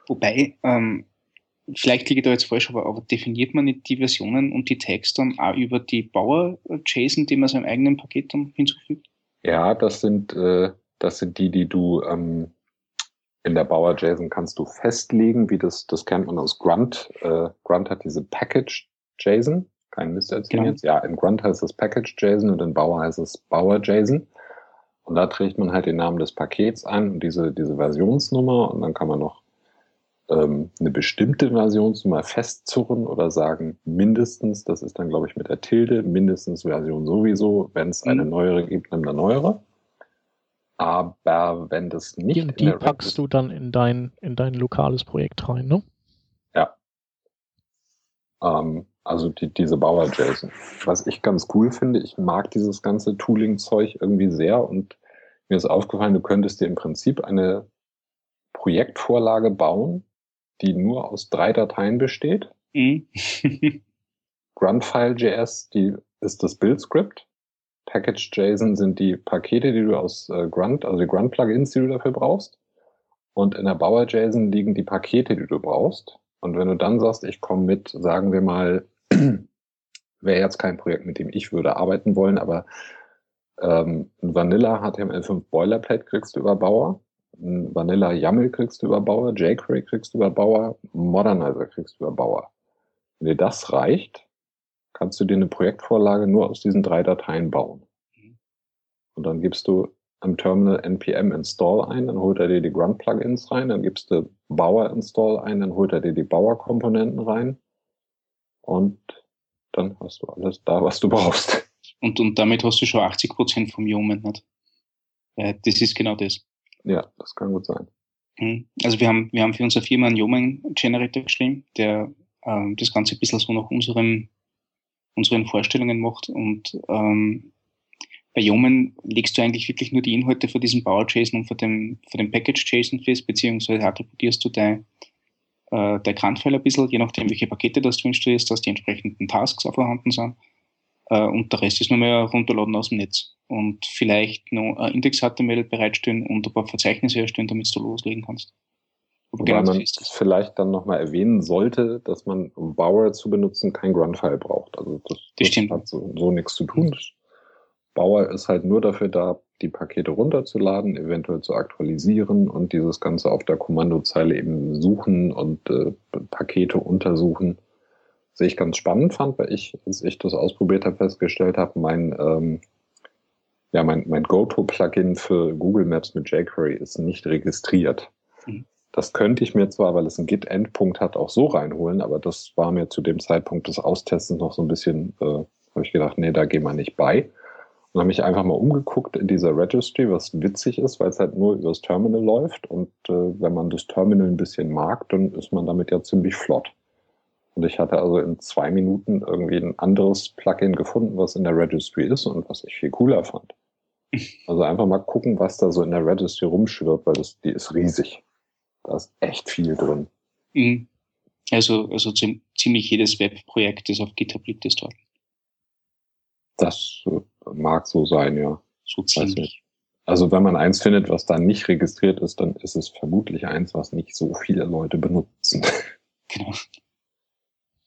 Wobei, ähm, vielleicht liege ich da jetzt falsch, aber, aber definiert man nicht die Versionen und die Tags dann auch über die Bauer-JSON, die man seinem eigenen Paket dann hinzufügt? Ja, das sind, äh, das sind die, die du ähm, in der Bauer-JSON kannst du festlegen, wie das, das kennt man aus Grunt. Äh, Grunt hat diese Package-JSON. Kein Mist erzählen genau. jetzt. Ja, in Grunt heißt es Package-JSON und in Bauer heißt es Bauer-JSON. Und da trägt man halt den Namen des Pakets ein und diese, diese Versionsnummer und dann kann man noch ähm, eine bestimmte Versionsnummer festzurren oder sagen mindestens, das ist dann glaube ich mit der Tilde, mindestens Version sowieso, wenn es eine mhm. neuere gibt, nimm eine neuere. Aber wenn das nicht. Die, die packst ist, du dann in dein, in dein lokales Projekt rein, ne? Ja. Ähm, also die, diese Bauer-JSON. Was ich ganz cool finde, ich mag dieses ganze Tooling-Zeug irgendwie sehr und mir ist aufgefallen, du könntest dir im Prinzip eine Projektvorlage bauen, die nur aus drei Dateien besteht. Mhm. Gruntfile.js, die ist das Build-Script. Package.json sind die Pakete, die du aus äh, Grunt, also die Grunt-Plugins, die du dafür brauchst. Und in der Bauer.json liegen die Pakete, die du brauchst. Und wenn du dann sagst, ich komme mit, sagen wir mal, wäre jetzt kein Projekt, mit dem ich würde arbeiten wollen, aber ähm, Vanilla HTML5 Boilerplate kriegst du über Bauer. Vanilla YAML kriegst du über Bauer, jQuery kriegst du über Bauer, Modernizer kriegst du über Bauer. Wenn dir das reicht, kannst du dir eine Projektvorlage nur aus diesen drei Dateien bauen. Und dann gibst du am Terminal npm install ein, dann holt er dir die Grunt Plugins rein, dann gibst du Bauer install ein, dann holt er dir die Bauer Komponenten rein und dann hast du alles da, was du brauchst. Und, und damit hast du schon 80 Prozent vom Human, nicht? Das ist genau das. Ja, das kann gut sein. Mhm. Also wir haben, wir haben für unsere Firma einen Yeoman-Generator geschrieben, der ähm, das Ganze ein bisschen so nach unserem, unseren Vorstellungen macht. Und ähm, bei Yeoman legst du eigentlich wirklich nur die Inhalte von diesem Bauer-JSON und von dem, von dem Package-JSON fest, beziehungsweise attributierst du dein, äh, der Grandfile ein bisschen, je nachdem, welche Pakete das du installierst, dass die entsprechenden Tasks auch vorhanden sind. Äh, und der Rest ist nur mehr runterladen aus dem Netz. Und vielleicht noch ein Index-HTML bereitstellen und ein paar Verzeichnisse erstellen, damit du loslegen kannst. Wobei genau man vielleicht dann nochmal erwähnen sollte, dass man, um Bower zu benutzen, kein Grundfile braucht. Also das, das, das hat so, so nichts zu tun. Bower ist halt nur dafür da, die Pakete runterzuladen, eventuell zu aktualisieren und dieses Ganze auf der Kommandozeile eben suchen und äh, Pakete untersuchen. Was ich ganz spannend fand, weil ich, als ich das ausprobiert habe, festgestellt habe, mein, ähm, ja, mein, mein Go-To-Plugin für Google Maps mit jQuery ist nicht registriert. Mhm. Das könnte ich mir zwar, weil es einen Git-Endpunkt hat, auch so reinholen, aber das war mir zu dem Zeitpunkt des Austestens noch so ein bisschen, äh, habe ich gedacht, nee, da gehen wir nicht bei. Und habe mich einfach mal umgeguckt in dieser Registry, was witzig ist, weil es halt nur übers Terminal läuft. Und äh, wenn man das Terminal ein bisschen mag, dann ist man damit ja ziemlich flott. Und ich hatte also in zwei Minuten irgendwie ein anderes Plugin gefunden, was in der Registry ist und was ich viel cooler fand. Also einfach mal gucken, was da so in der Registry rumschwirrt, weil das, die ist riesig. Da ist echt viel drin. Mhm. Also, also ziemlich jedes Webprojekt, das auf GitHub liegt, ist dort. Das mag so sein, ja. So ziemlich. Also wenn man eins findet, was da nicht registriert ist, dann ist es vermutlich eins, was nicht so viele Leute benutzen. Genau.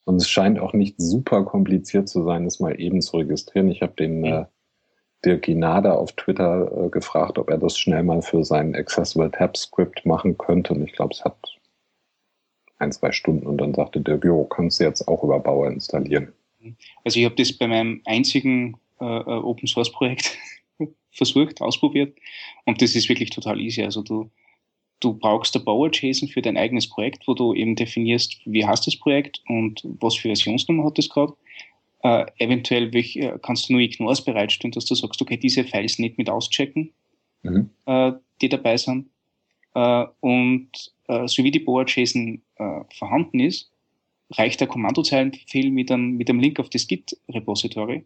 Und es scheint auch nicht super kompliziert zu sein, das mal eben zu registrieren. Ich habe den äh, Dirk Ginada auf Twitter äh, gefragt, ob er das schnell mal für sein Accessible Tab Script machen könnte. Und ich glaube, es hat ein, zwei Stunden. Und dann sagte Dirk, jo, kannst du jetzt auch über Bauer installieren. Also ich habe das bei meinem einzigen äh, äh Open Source Projekt versucht, ausprobiert. Und das ist wirklich total easy. Also du du brauchst ein Bauer-JSON für dein eigenes Projekt, wo du eben definierst, wie heißt das Projekt und was für Versionsnummer hat das gerade. Äh, eventuell welch, äh, kannst du nur Ignores bereitstellen, dass du sagst, okay, diese Files nicht mit auschecken, mhm. äh, die dabei sind. Äh, und äh, so wie die Boa-JSON äh, vorhanden ist, reicht der Kommandozeilenbefehl mit einem, mit einem Link auf das Git-Repository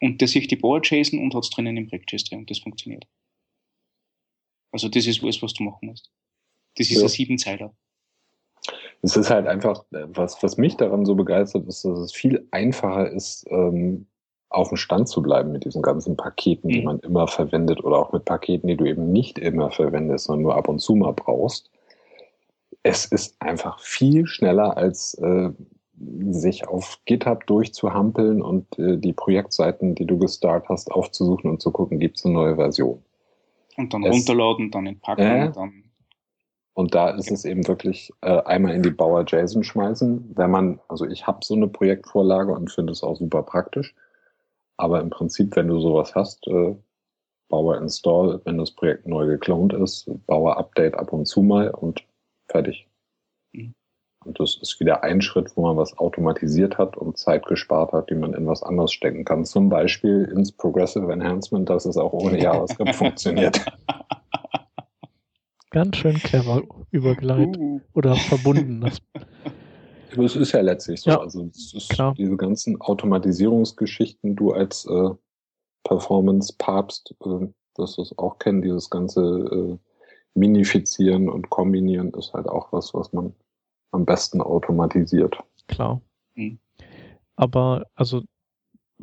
und der sieht die Boa-JSON und hat es drinnen im Projekt-JSON und das funktioniert. Also das ist alles, was du machen musst. Das ist ja. ein Siebenzeiler. Es ist halt einfach, was, was mich daran so begeistert, ist, dass es viel einfacher ist, ähm, auf dem Stand zu bleiben mit diesen ganzen Paketen, mhm. die man immer verwendet oder auch mit Paketen, die du eben nicht immer verwendest, sondern nur ab und zu mal brauchst. Es ist einfach viel schneller als äh, sich auf GitHub durchzuhampeln und äh, die Projektseiten, die du gestartet hast, aufzusuchen und zu gucken, gibt es eine neue Version. Und dann es, runterladen, dann entpacken, äh, dann und da ist es eben wirklich äh, einmal in die Bauer JSON schmeißen, wenn man, also ich habe so eine Projektvorlage und finde es auch super praktisch. Aber im Prinzip, wenn du sowas hast, äh, Bauer Install, wenn das Projekt neu geklont ist, Bauer Update ab und zu mal und fertig. Mhm. Und das ist wieder ein Schritt, wo man was automatisiert hat und Zeit gespart hat, die man in was anderes stecken kann. Zum Beispiel ins Progressive Enhancement, dass es auch ohne JavaScript funktioniert. Ganz schön clever übergeleitet uh. oder verbunden. Das es ist ja letztlich so. Ja, also es ist klar. diese ganzen Automatisierungsgeschichten, du als äh, Performance-Papst, äh, dass das auch kennen, dieses ganze äh, Minifizieren und Kombinieren ist halt auch was, was man am besten automatisiert. Klar. Mhm. Aber also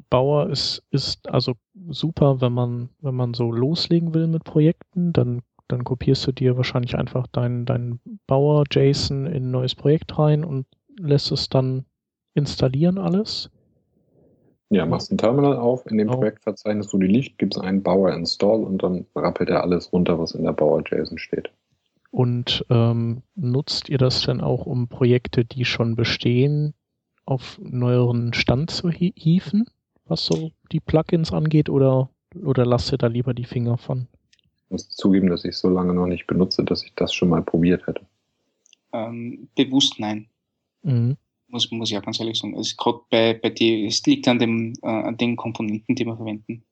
Bauer ist, ist also super, wenn man, wenn man so loslegen will mit Projekten, dann dann kopierst du dir wahrscheinlich einfach deinen dein Bauer-JSON in ein neues Projekt rein und lässt es dann installieren alles. Ja, machst ein Terminal auf, in dem oh. Projektverzeichnis, wo die liegt, gibt es einen Bauer Install und dann rappelt er alles runter, was in der Bauer-JSON steht. Und ähm, nutzt ihr das dann auch, um Projekte, die schon bestehen, auf neueren Stand zu hieven, was so die Plugins angeht, oder, oder lasst ihr da lieber die Finger von? Muss zugeben, dass ich so lange noch nicht benutze, dass ich das schon mal probiert hätte. Ähm, bewusst nein. Mhm. Muss, muss ich auch ganz ehrlich sagen. Es, bei, bei die, es liegt an, dem, äh, an den Komponenten, die wir verwenden.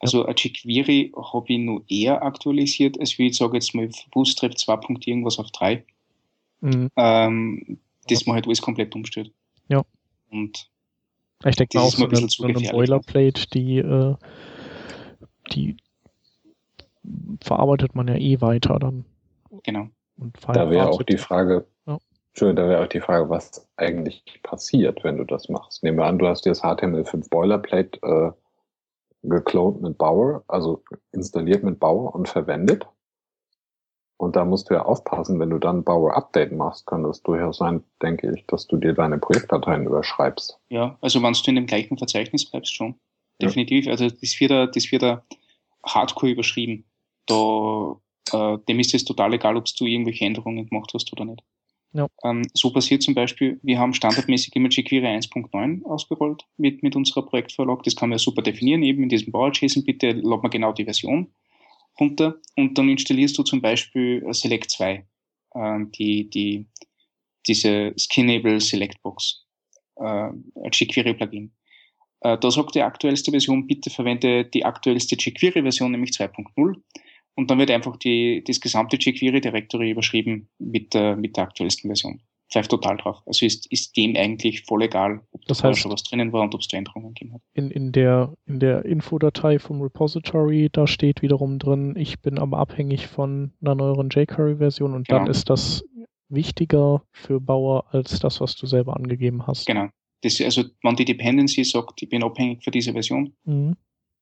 Also ein jQuery habe ich nur eher aktualisiert, als wie ich sage jetzt mal Bootstrap 2. irgendwas auf 3. Mhm. Ähm, das ja. man halt alles komplett umstellt. Ja. Und ich denke mal auch so, eine, so eine Boilerplate, die, äh, die verarbeitet man ja eh weiter dann. Genau. da wäre auch die Frage, ja. Da wäre auch die Frage, was eigentlich passiert, wenn du das machst. Nehmen wir an, du hast dir das HTML5 Boilerplate äh, geklont mit Bower, also installiert mit Bower und verwendet. Und da musst du ja aufpassen, wenn du dann Bower Update machst, kann das durchaus sein, denke ich, dass du dir deine Projektdateien überschreibst. Ja, also wenn du in dem gleichen Verzeichnis bleibst schon. Definitiv. Ja. Also das wird da, das wird da hardcore überschrieben. Da, äh, dem ist es total egal, ob du irgendwelche Änderungen gemacht hast oder nicht. Ja. Ähm, so passiert zum Beispiel, wir haben standardmäßig immer jQuery 1.9 ausgerollt mit, mit unserer Projektvorlage. Das kann man ja super definieren, eben in diesem Bower-JSON. Bitte lad man genau die Version runter und dann installierst du zum Beispiel Select 2, äh, die, die, diese Skinnable Select Box, äh, jQuery-Plugin. Äh, da sagt die aktuellste Version, bitte verwende die aktuellste jQuery-Version, nämlich 2.0 und dann wird einfach die, das gesamte jQuery Directory überschrieben mit der, mit der aktuellsten Version. Pfeift total drauf. Also ist, ist dem eigentlich voll egal, ob das heißt, schon was drinnen war und ob es da Änderungen gegeben hat. In, in der, in der Infodatei vom Repository, da steht wiederum drin, ich bin aber abhängig von einer neueren jQuery-Version und genau. dann ist das wichtiger für Bauer als das, was du selber angegeben hast. Genau. Das, also, wenn die Dependency sagt, ich bin abhängig von dieser Version, mhm.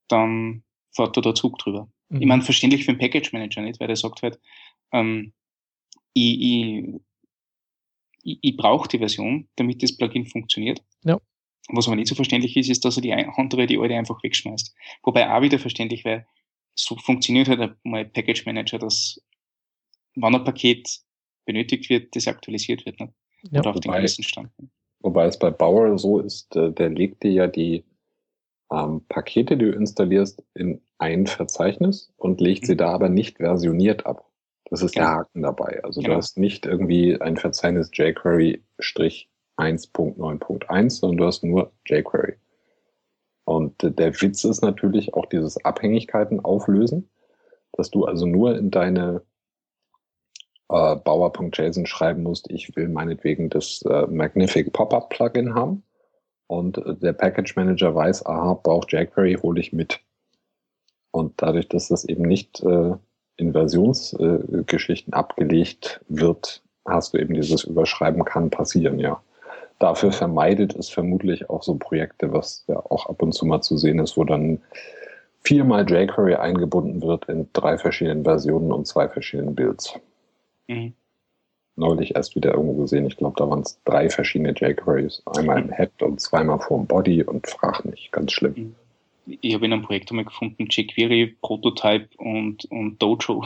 dann fährt da der Zug drüber. Mhm. Ich meine, verständlich für den Package Manager nicht, weil der sagt halt, ähm, ich, ich, ich, ich brauche die Version, damit das Plugin funktioniert. Ja. Was aber nicht so verständlich ist, ist, dass er die andere, die alte einfach wegschmeißt. Wobei auch wieder verständlich, weil so funktioniert halt mal Package Manager, dass wenn ein Paket benötigt wird, das aktualisiert wird. Nicht? Ja, Oder auf wobei, den Stand. Wobei es bei Bauer so ist, äh, der legt dir ja die ähm, Pakete, die du installierst, in ein Verzeichnis und legt sie mhm. da aber nicht versioniert ab. Das ist ja. der Haken dabei. Also genau. du hast nicht irgendwie ein Verzeichnis jQuery-1.9.1, sondern du hast nur jQuery. Und der Witz ist natürlich auch dieses Abhängigkeiten auflösen, dass du also nur in deine äh, Bauer.json schreiben musst, ich will meinetwegen das äh, Magnific Pop-Up Plugin haben und der Package Manager weiß, aha, braucht jQuery, hole ich mit. Und dadurch, dass das eben nicht äh, in Versionsgeschichten äh, abgelegt wird, hast du eben dieses Überschreiben kann passieren, ja. Dafür vermeidet es vermutlich auch so Projekte, was ja auch ab und zu mal zu sehen ist, wo dann viermal jQuery eingebunden wird in drei verschiedenen Versionen und zwei verschiedenen Builds. Mhm neulich erst wieder irgendwo gesehen. Ich glaube, da waren es drei verschiedene jQueries. Einmal im Head und zweimal vorm Body und frag nicht. Ganz schlimm. Ich habe in einem Projekt einmal gefunden, jQuery, Prototype und, und Dojo.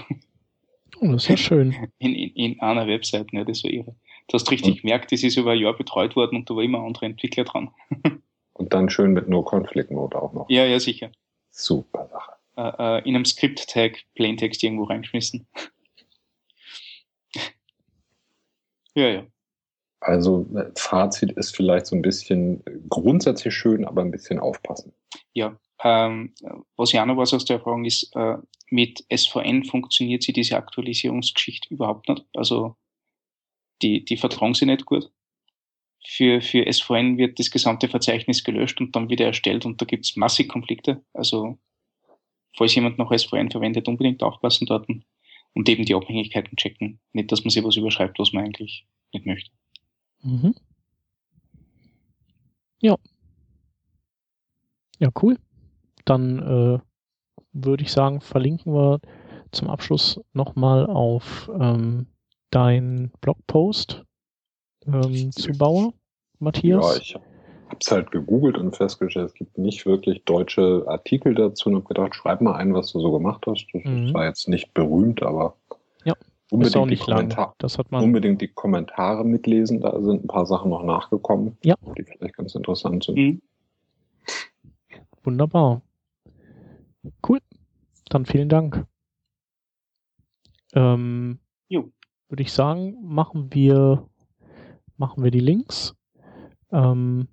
Oh, das ist ja schön. In, in, in einer Website, ne? das war irre. Du hast richtig gemerkt, das ist über ein Jahr betreut worden und da war immer ein anderer Entwickler dran. und dann schön mit No Conflict Mode auch noch. Ja, ja, sicher. Super Sache. Äh, äh, in einem Script-Tag Plaintext irgendwo reingeschmissen. Ja, ja. Also Fazit ist vielleicht so ein bisschen grundsätzlich schön, aber ein bisschen aufpassen. Ja, ähm, was ja auch noch was aus der Erfahrung ist, äh, mit SVN funktioniert sie diese Aktualisierungsgeschichte überhaupt nicht. Also die, die vertrauen sie nicht gut. Für, für SVN wird das gesamte Verzeichnis gelöscht und dann wieder erstellt und da gibt es massig Konflikte. Also falls jemand noch SVN verwendet, unbedingt aufpassen dort und eben die Abhängigkeiten checken. Nicht, dass man sich was überschreibt, was man eigentlich nicht möchte. Mhm. Ja. Ja, cool. Dann äh, würde ich sagen, verlinken wir zum Abschluss nochmal auf ähm, dein Blogpost ähm, zu Bauer, Matthias. Ja, ich habe es halt gegoogelt und festgestellt, es gibt nicht wirklich deutsche Artikel dazu und habe gedacht, schreib mal ein, was du so gemacht hast. Das mhm. war jetzt nicht berühmt, aber ja, unbedingt, auch nicht die lang. Das hat man unbedingt die Kommentare mitlesen, da sind ein paar Sachen noch nachgekommen, ja. die vielleicht ganz interessant sind. Mhm. Wunderbar. Cool. Dann vielen Dank. Ähm, Würde ich sagen, machen wir, machen wir die Links. Ähm,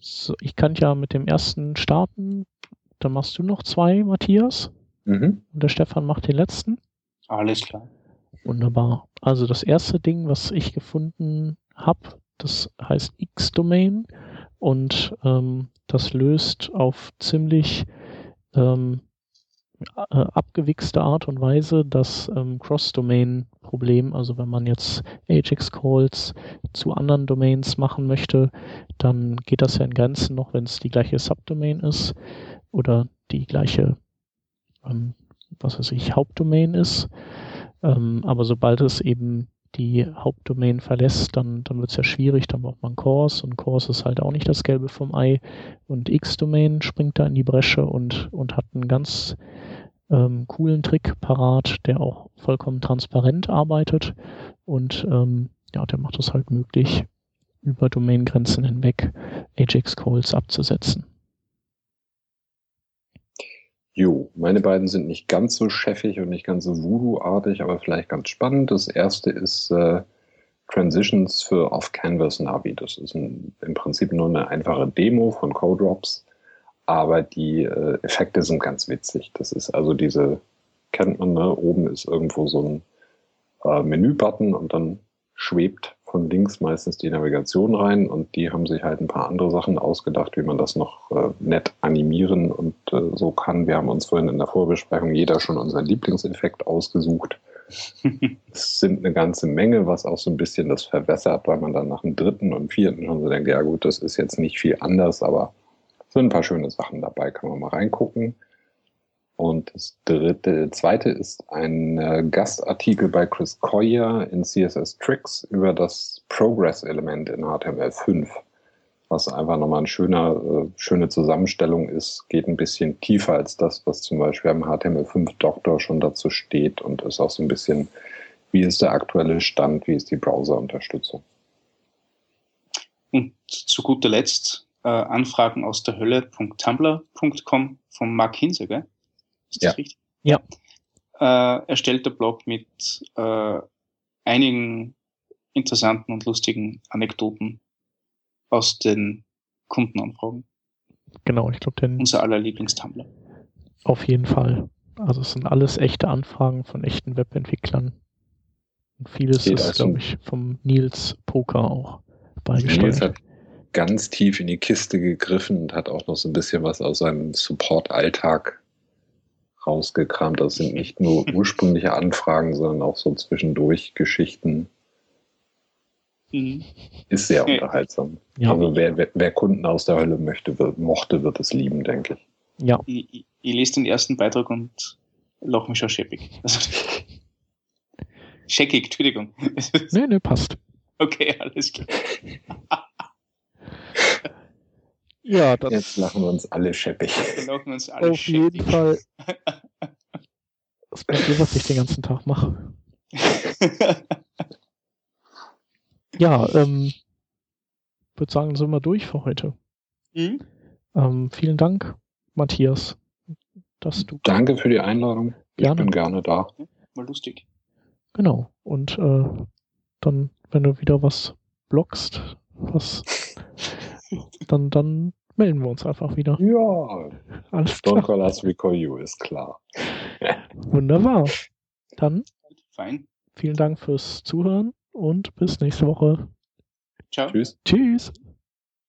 so, ich kann ja mit dem ersten starten. dann machst du noch zwei, Matthias. Mhm. Und der Stefan macht den letzten. Alles klar. Wunderbar. Also das erste Ding, was ich gefunden habe, das heißt X-Domain und ähm, das löst auf ziemlich ähm, äh, abgewichste Art und Weise das ähm, Cross-Domain-Problem. Also wenn man jetzt Ajax-Calls zu anderen Domains machen möchte, dann geht das ja in Grenzen noch, wenn es die gleiche Subdomain ist oder die gleiche, ähm, was weiß ich, Hauptdomain ist. Ähm, aber sobald es eben die Hauptdomain verlässt, dann, dann wird es ja schwierig, dann braucht man Cores und Cores ist halt auch nicht das Gelbe vom Ei und X-Domain springt da in die Bresche und, und hat einen ganz ähm, coolen Trick parat, der auch vollkommen transparent arbeitet und ähm, ja, der macht es halt möglich, über Domaingrenzen hinweg Ajax-Calls abzusetzen. Jo, meine beiden sind nicht ganz so cheffig und nicht ganz so Voodoo-artig, aber vielleicht ganz spannend. Das erste ist äh, Transitions für Off-Canvas Navi. Das ist ein, im Prinzip nur eine einfache Demo von Codrops, aber die äh, Effekte sind ganz witzig. Das ist also diese, kennt man, ne? oben ist irgendwo so ein äh, Menü-Button und dann schwebt von links meistens die Navigation rein und die haben sich halt ein paar andere Sachen ausgedacht, wie man das noch äh, nett animieren und äh, so kann. Wir haben uns vorhin in der Vorbesprechung jeder schon unseren Lieblingseffekt ausgesucht. es sind eine ganze Menge, was auch so ein bisschen das verwässert, weil man dann nach dem dritten und vierten schon so denkt, ja gut, das ist jetzt nicht viel anders, aber sind ein paar schöne Sachen dabei, kann man mal reingucken. Und das dritte, zweite ist ein äh, Gastartikel bei Chris Coyer in CSS Tricks über das Progress-Element in HTML5, was einfach nochmal eine schöne, äh, schöne Zusammenstellung ist, geht ein bisschen tiefer als das, was zum Beispiel am HTML5 Doktor schon dazu steht und ist auch so ein bisschen, wie ist der aktuelle Stand, wie ist die Browser-Unterstützung. Und zu guter Letzt äh, Anfragen aus der Hölle.tumblr.com von Mark Hinze, gell? Ist das ja. richtig? Ja. Äh, erstellter Blog mit äh, einigen interessanten und lustigen Anekdoten aus den Kundenanfragen. Genau, ich glaube, den. Unser aller Lieblingstumblr. Auf jeden Fall. Also es sind alles echte Anfragen von echten Webentwicklern. Und vieles ist, also glaube ich, vom Nils Poker auch beigesteuert. Nils hat ganz tief in die Kiste gegriffen und hat auch noch so ein bisschen was aus seinem Support-Alltag rausgekramt. Das sind nicht nur ursprüngliche Anfragen, sondern auch so zwischendurch Geschichten. Mhm. Ist sehr unterhaltsam. Ja. Also wer, wer, wer, Kunden aus der Hölle möchte, wird, mochte, wird es lieben, denke ich. Ja. Ich, ich, ich lese den ersten Beitrag und lach mich schon scheppig. Also, Scheckig, Entschuldigung. nee, nee, passt. Okay, alles klar. Ja, das Jetzt lachen wir uns alle scheppig. Uns alle Auf scheppig. jeden Fall. Das ist was ich den ganzen Tag mache. ja, ähm, würde sagen, sind wir durch für heute. Mhm. Ähm, vielen Dank, Matthias, dass du. Danke für die Einladung. Gerne. Ich bin gerne da. Mal lustig. Genau. Und äh, dann, wenn du wieder was blockst, was dann, dann melden wir uns einfach wieder. Ja. Alles klar. Don't call us, we call you, ist klar. Wunderbar. Dann Fein. vielen Dank fürs Zuhören und bis nächste Woche. Ciao. Tschüss. Tschüss.